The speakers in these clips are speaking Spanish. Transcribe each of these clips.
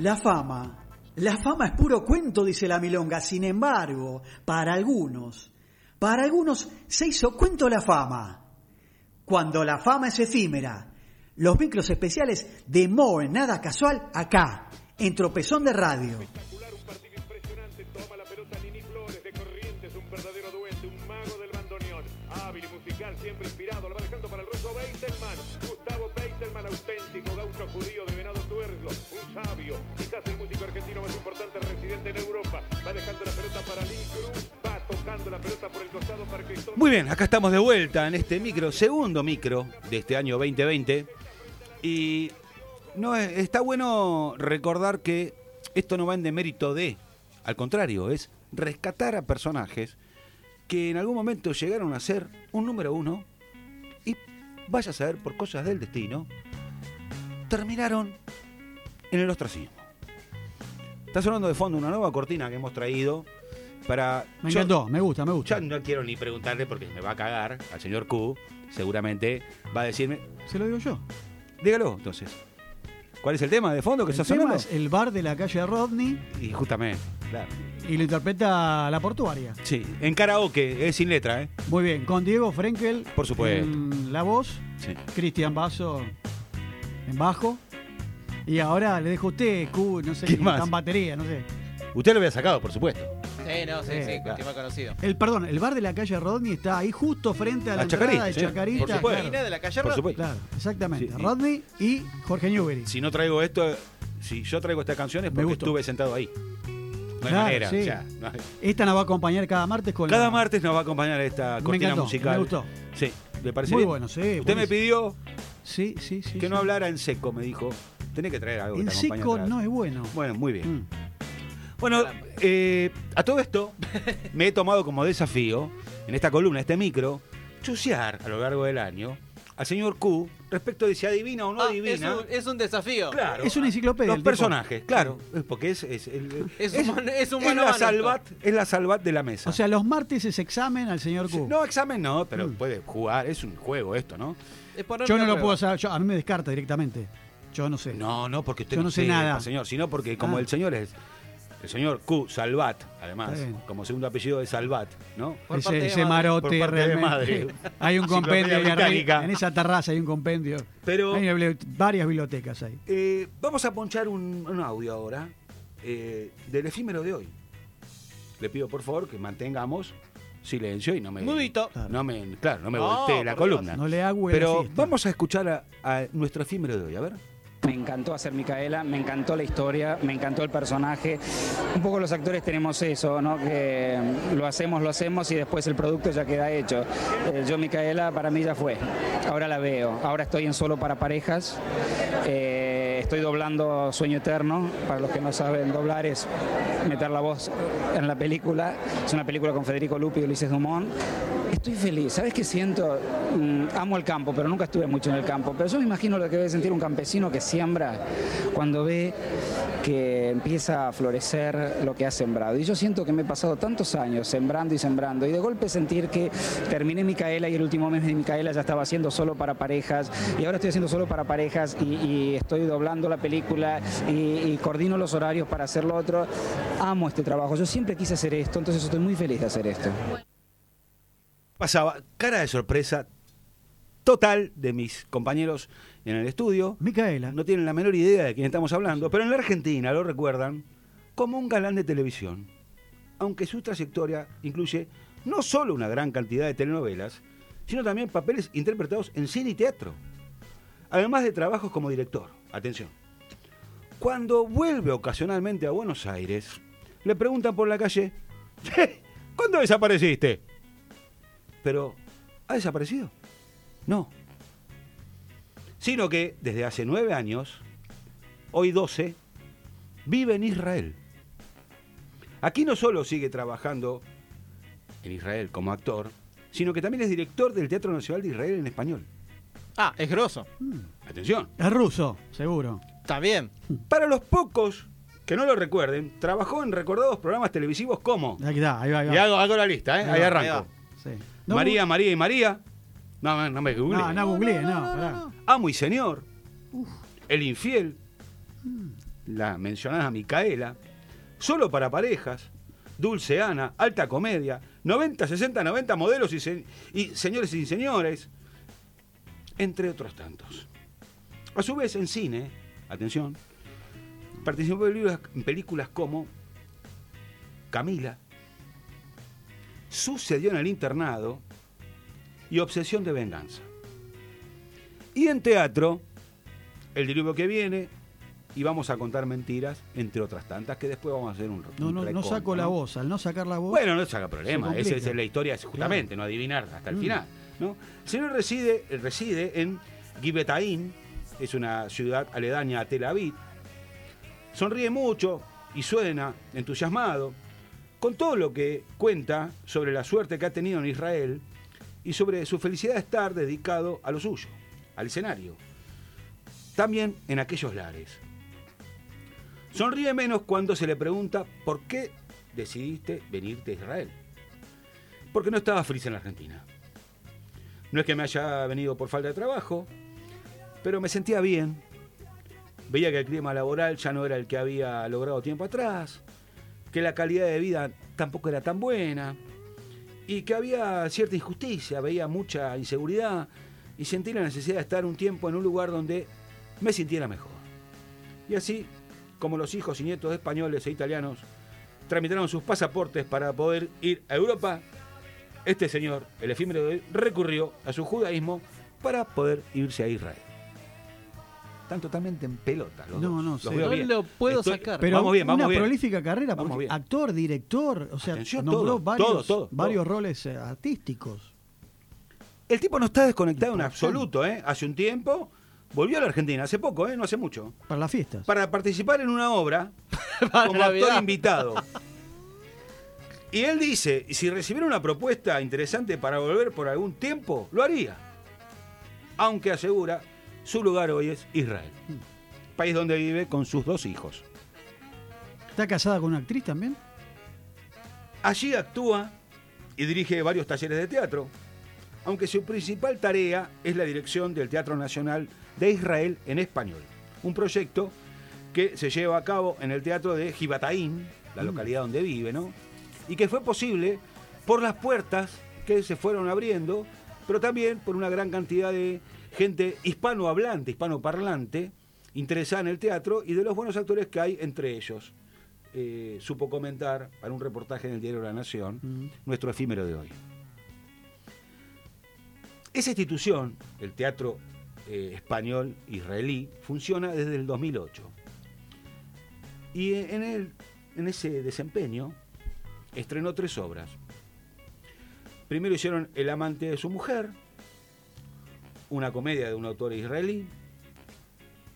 La fama. La fama es puro cuento, dice la milonga. Sin embargo, para algunos, para algunos se hizo cuento la fama. Cuando la fama es efímera. Los micros especiales de More, nada casual, acá, en Tropezón de Radio. Siempre inspirado. Lo va dejando para el ruso Beitelman. Gustavo Beitelman, auténtico gaucho judío de Venado Tuerlo. Un sabio, quizás el músico argentino más importante residente en Europa. Va dejando la pelota para Lee Cruz. Va tocando la pelota por el costado para Cristóbal. Muy bien, acá estamos de vuelta en este micro, segundo micro de este año 2020. Y no es- está bueno recordar que esto no va en demérito de, al contrario, es rescatar a personajes que en algún momento llegaron a ser un número uno y vaya a saber por cosas del destino, terminaron en el ostracismo. Está sonando de fondo una nueva cortina que hemos traído para... Me yo- encantó, me gusta, me gusta. yo no quiero ni preguntarle porque me va a cagar al señor Q. Seguramente va a decirme. Se lo digo yo. Dígalo, entonces. ¿Cuál es el tema de fondo que El está tema sonando? es el bar de la calle Rodney Y justamente, claro. y lo interpreta la portuaria. Sí, en karaoke, es sin letra, ¿eh? Muy bien, con Diego Frenkel Por supuesto. en la voz, Sí. Cristian Basso en bajo. Y ahora le dejo a usted, Q, no sé, ¿Qué más? en batería, no sé. Usted lo había sacado, por supuesto. Sí, no, sí, Sí, sí, claro. último conocido. El, perdón, el bar de la calle Rodney está ahí justo frente a la A entrada Chacarita, de sí, Chacarita. por supuesto. claro. De la calle Por Rodney. supuesto. Claro, exactamente. Rodney y Jorge Newbery. Si no traigo esto, si yo traigo esta canción es porque estuve sentado ahí. No hay Claro, manera, sí. o sea, no hay- Esta nos va a acompañar cada martes con Cada la- martes nos va a acompañar esta Me cortina encantó, musical. me gustó. Sí, ¿le parece Muy bien? bueno, sí. Usted me pidió Sí, sí, sí. que no hablara en seco, me dijo. Tenés que traer algo que En te seco no es bueno. Bueno, muy bien. Mm. Bueno, eh, a todo esto me he tomado como desafío, en esta columna, este micro, chusear a lo largo del año al señor Q respecto de si adivina o no Ah, es, adivina. un, es un desafío. Claro. Es una enciclopedia. Los tipo. personajes, claro. es Porque es, es, el- Es un es un a la salvat, es la salvat de la mesa. O sea, los martes es examen al señor Q. no, examen no, pero Mm. puede jugar, es un juego esto, ¿no? Es yo no lo prueba. puedo saber. yo- a mí me descarta directamente. Yo no sé. No, no, porque usted Yo no sé sepa, nada. señor, sino porque como Ah. el señor es el señor Q Salvat, además, como segundo apellido de Salvat, ¿no? Por parte ese de ese madre. marote Por parte de madre. Hay un compendio arriba. En esa terraza hay un compendio. Pero Hay varias bibliotecas ahí. eh, vamos a ponchar un, un audio ahora eh, del efímero de hoy. Le pido por favor que mantengamos silencio y no me Mudito. no me claro, no me No, voltee la columna. No le hago Pero vamos a escuchar a, a nuestro efímero de hoy, a ver. Me encantó hacer Micaela, me encantó la historia, me encantó el personaje. Un poco los actores tenemos eso, ¿no? Que lo hacemos, lo hacemos y después el producto ya queda hecho. Eh, yo Micaela para mí ya fue. Ahora la veo. Ahora estoy en solo para parejas. Eh, estoy doblando Sueño Eterno. Para los que no saben doblar es meter la voz en la película. Es una película con Federico Lupi y Ulises Dumont. Estoy feliz. ¿Sabes qué siento? Mm, amo el campo, pero nunca estuve mucho en el campo. Pero yo me imagino lo que debe sentir un campesino que siembra cuando ve que empieza a florecer lo que ha sembrado. Y yo siento que me he pasado tantos años sembrando y sembrando y de golpe sentir que terminé Micaela y el último mes de Micaela ya estaba haciendo solo para parejas y ahora estoy haciendo solo para parejas y, estoy doblando la película y, y coordino los horarios para hacer lo otro. Amo este trabajo. Yo siempre quise hacer esto, entonces estoy muy feliz de hacer esto. Pasaba cara de sorpresa total de mis compañeros en el estudio. Micaela. No tienen la menor idea de quién estamos hablando, pero en la Argentina lo recuerdan como un galán de televisión. Aunque su trayectoria incluye no solo una gran cantidad de telenovelas, sino también papeles interpretados en cine y teatro. Además de trabajos como director. Atención. Cuando vuelve ocasionalmente a Buenos Aires, le preguntan por la calle, "Che, ¿cuándo desapareciste? Pero, ¿ha desaparecido? No. Sino que desde hace nueve años, hoy 12, vive en Israel. Aquí no solo sigue trabajando en Israel como actor, sino que también es director del Teatro Nacional de Israel en español. Ah, es grosso. Atención. Es ruso, seguro. Está bien. Para los pocos que no lo recuerden, trabajó en recordados programas televisivos como... Ahí está, ahí va, ahí va. Y hago, hago la lista, ¿eh? Ahí ahí va, arranco. ahí Sí. No, María, María y María. No, no, no me googleé. No, no googleé, no. Amo y Señor. El Infiel. la mencionada Micaela, Solo para parejas, Dulce Ana, Alta Comedia, 90, 60, 90 modelos y, se- y señores y señores, entre otros tantos. A su vez, en cine, atención, participó en películas como Camila, Sucedió en el internado y Obsesión de venganza. Y en teatro, El diluvio que viene y Vamos a contar mentiras, entre otras tantas, que después vamos a hacer un No, un no, no saco la voz. Al no sacar la voz. Bueno, no se haga problema, esa es la historia, es justamente, no adivinar hasta el Mm. final. ¿no? El señor reside, reside en Gibetaín, es una ciudad aledaña a Tel Aviv. Sonríe mucho y suena entusiasmado con todo lo que cuenta sobre la suerte que ha tenido en Israel y sobre su felicidad de estar dedicado a lo suyo, al escenario. También en aquellos lares. Sonríe menos cuando se le pregunta por qué decidiste venirte a Israel. Porque no estaba feliz en la Argentina. No es que me haya venido por falta de trabajo, pero me sentía bien. Veía que el clima laboral ya no era el que había logrado tiempo atrás, que la calidad de vida tampoco era tan buena y que había cierta injusticia, veía mucha inseguridad y sentí la necesidad de estar un tiempo en un lugar donde me sintiera mejor. Y así, como los hijos y nietos de españoles e italianos tramitaron sus pasaportes para poder ir a Europa, este señor, el efímero de hoy, recurrió a su judaísmo para poder irse a Israel. Están totalmente en pelota los No, no sé. No lo puedo Estoy- sacar. Pero vamos bien, vamos una bien. prolífica carrera, Vamos porque bien. actor, director, o sea, Atención, nombró todo, varios, todo, todo, varios todo. roles eh, artísticos. El tipo no está desconectado en absoluto, ¿eh? Hace un tiempo volvió a la Argentina, hace poco, ¿eh? No hace mucho. Para las fiestas. Para participar en una obra como actor invitado. Y él dice, si recibiera una propuesta interesante para volver por algún tiempo, lo haría. Aunque asegura, su lugar hoy es Israel. País donde vive con sus dos hijos. ¿Está casada con una actriz también? Allí actúa y dirige varios talleres de teatro, aunque su principal tarea es la dirección del Teatro Nacional de Israel en español, un proyecto que se lleva a cabo en el Teatro de Gibataín, la localidad donde vive, ¿no? Y que fue posible por las puertas que se fueron abriendo, pero también por una gran cantidad de gente hispanohablante, hispanoparlante, interesada en el teatro y de los buenos actores que hay entre ellos. Eh, supo comentar para un reportaje en el diario La Nación nuestro efímero de hoy. Esa institución, el Teatro eh, Español Israelí, funciona desde el 2008. Y en, el- en ese desempeño estrenó tres obras. Primero hicieron El amante de su mujer, una comedia de un autor israelí,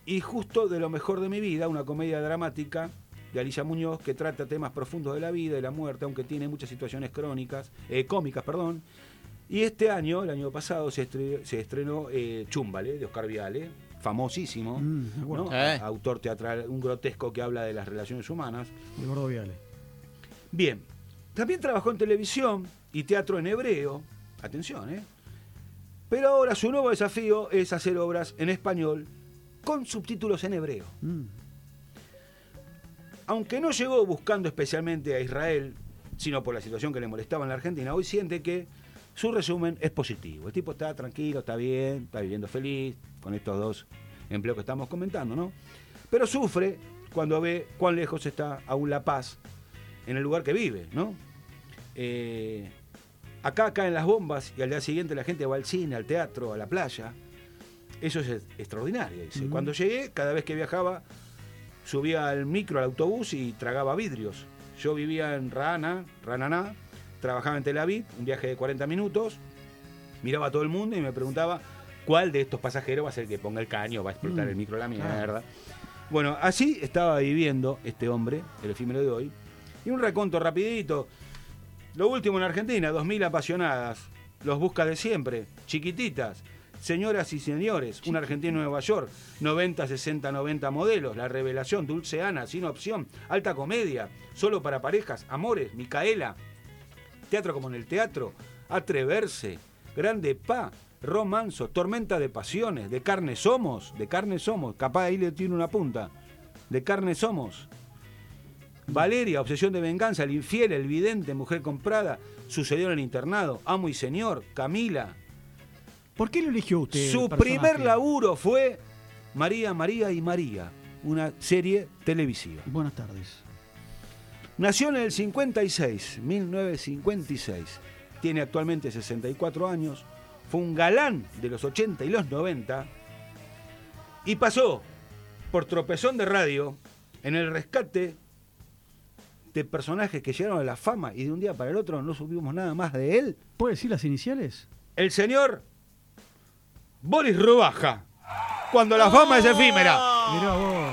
y justo de lo mejor de mi vida, una comedia dramática de Alicia Muñoz que trata temas profundos de la vida y la muerte, aunque tiene muchas situaciones crónicas, eh, cómicas, perdón. Y este año, el año pasado, se, estre- se estrenó eh, Chúmbale, de Oscar Viale, famosísimo, Mm. Eh. autor teatral, un grotesco que habla de las relaciones humanas. El gordo Viale. Bien, también trabajó en televisión y teatro en hebreo, atención, ¿eh? Pero ahora su nuevo desafío es hacer obras en español con subtítulos en hebreo. Mm. Aunque no llegó buscando especialmente a Israel, sino por la situación que le molestaba en la Argentina, hoy siente que su resumen es positivo. El tipo está tranquilo, está bien, está viviendo feliz con estos dos empleos que estamos comentando, ¿no? Pero sufre cuando ve cuán lejos está aún la paz en el lugar que vive, ¿no? Eh, acá caen las bombas y al día siguiente la gente va al cine, al teatro, a la playa. Eso es extraordinario. dice. Cuando llegué, cada vez que viajaba, subía al micro, al autobús y tragaba vidrios. Yo vivía en Rana, Rananá, trabajaba en Tel Aviv, un viaje de 40 minutos, miraba a todo el mundo y me preguntaba cuál de estos pasajeros va a ser el que ponga el caño, va a explotar Mm, el micro a la mierda. Bueno, así estaba viviendo este hombre, el efímero de hoy. Y un reconto rapidito. Lo último en Argentina, 2.000 apasionadas, los busca de siempre, chiquititas, señoras y señores, un argentino en Nueva York, 90, 60, 90 modelos, la revelación, Dulce Ana, sin opción, alta comedia, solo para parejas, amores, Micaela, teatro como en el teatro, atreverse, grande pa, romanzo, tormenta de pasiones, de carne somos, de carne somos, capaz ahí le tiene una punta. de carne somos. Valeria, obsesión de venganza, el infiel, el vidente, mujer comprada, sucedió en el internado, amo y señor, Camila. ¿Por qué lo eligió usted? Su primer laburo fue María, María y María, una serie televisiva. Buenas tardes. Nació en el 56, 1956. Tiene actualmente 64 años. Fue un galán de los 80 y los 90. Y pasó por tropezón de radio en el rescate de personajes que llegaron a la fama y de un día para el otro no supimos nada más de él. ¿Puede decir las iniciales? El señor Boris Robaja. Cuando la fama es efímera. Mirá vos.